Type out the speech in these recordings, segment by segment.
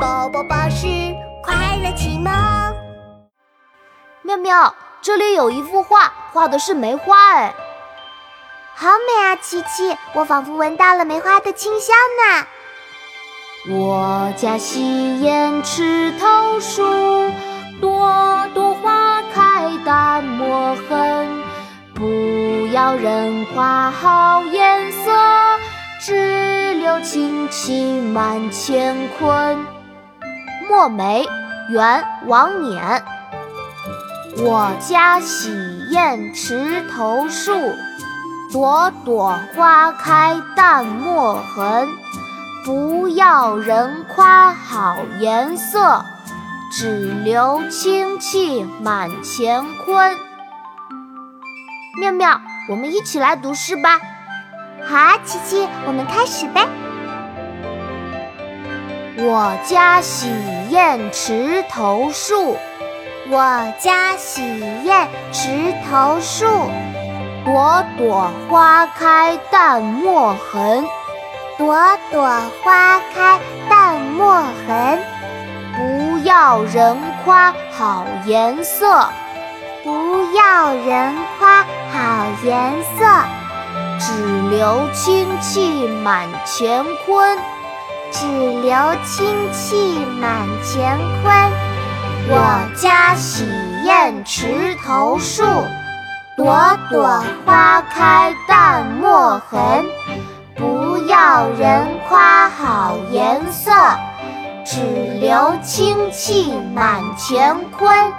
宝宝巴士快乐启蒙。妙妙，这里有一幅画，画的是梅花，哎，好美啊！琪琪，我仿佛闻到了梅花的清香呢。我家西燕池头树，朵朵花开淡墨痕。不要人夸好颜色，只留清气满乾坤。墨梅，元，王冕。我家洗砚池头树，朵朵花开淡墨痕。不要人夸好颜色，只留清气满乾坤。妙妙，我们一起来读诗吧。好啊，琪琪，我们开始呗。我家洗砚池头树，我家洗砚池头树，朵朵花开淡墨痕，朵朵花开淡墨痕。不要人夸好颜色。不要人夸好颜色，只留清气满乾坤。只留清气满乾坤。我家洗砚池头树，朵朵花开淡墨痕。不要人夸好颜色，只留清气满乾坤。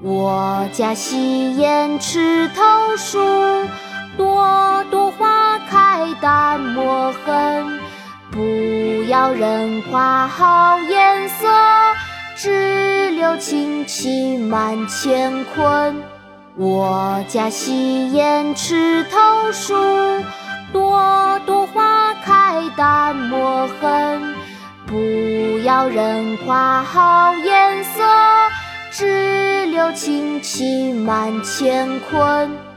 我家洗砚池头树，朵不要人夸好颜色，只留清气满乾坤。我家洗砚池头树，朵朵花开淡墨痕。不要人夸好颜色，只留清气满乾坤。